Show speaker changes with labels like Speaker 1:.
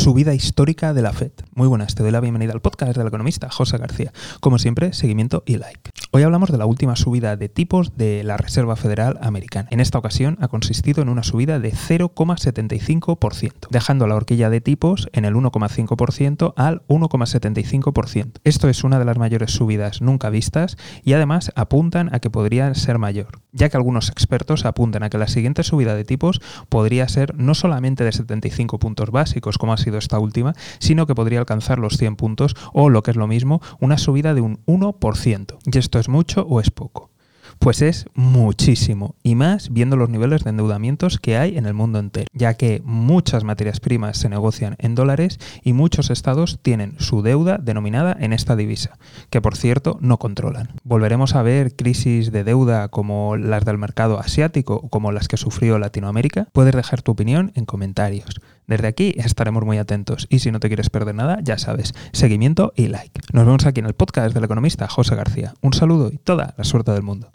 Speaker 1: subida histórica de la Fed. Muy buenas, te doy la bienvenida al podcast del economista José García. Como siempre, seguimiento y like. Hoy hablamos de la última subida de tipos de la Reserva Federal Americana. En esta ocasión ha consistido en una subida de 0,75%, dejando la horquilla de tipos en el 1,5% al 1,75%. Esto es una de las mayores subidas nunca vistas y además apuntan a que podría ser mayor, ya que algunos expertos apuntan a que la siguiente subida de tipos podría ser no solamente de 75 puntos básicos, como ha sido esta última, sino que podría alcanzar los 100 puntos o, lo que es lo mismo, una subida de un 1%. Y esto es mucho o es poco? Pues es muchísimo, y más viendo los niveles de endeudamientos que hay en el mundo entero, ya que muchas materias primas se negocian en dólares y muchos estados tienen su deuda denominada en esta divisa, que por cierto no controlan. ¿Volveremos a ver crisis de deuda como las del mercado asiático o como las que sufrió Latinoamérica? Puedes dejar tu opinión en comentarios. Desde aquí estaremos muy atentos y si no te quieres perder nada, ya sabes, seguimiento y like. Nos vemos aquí en el podcast del economista José García. Un saludo y toda la suerte del mundo.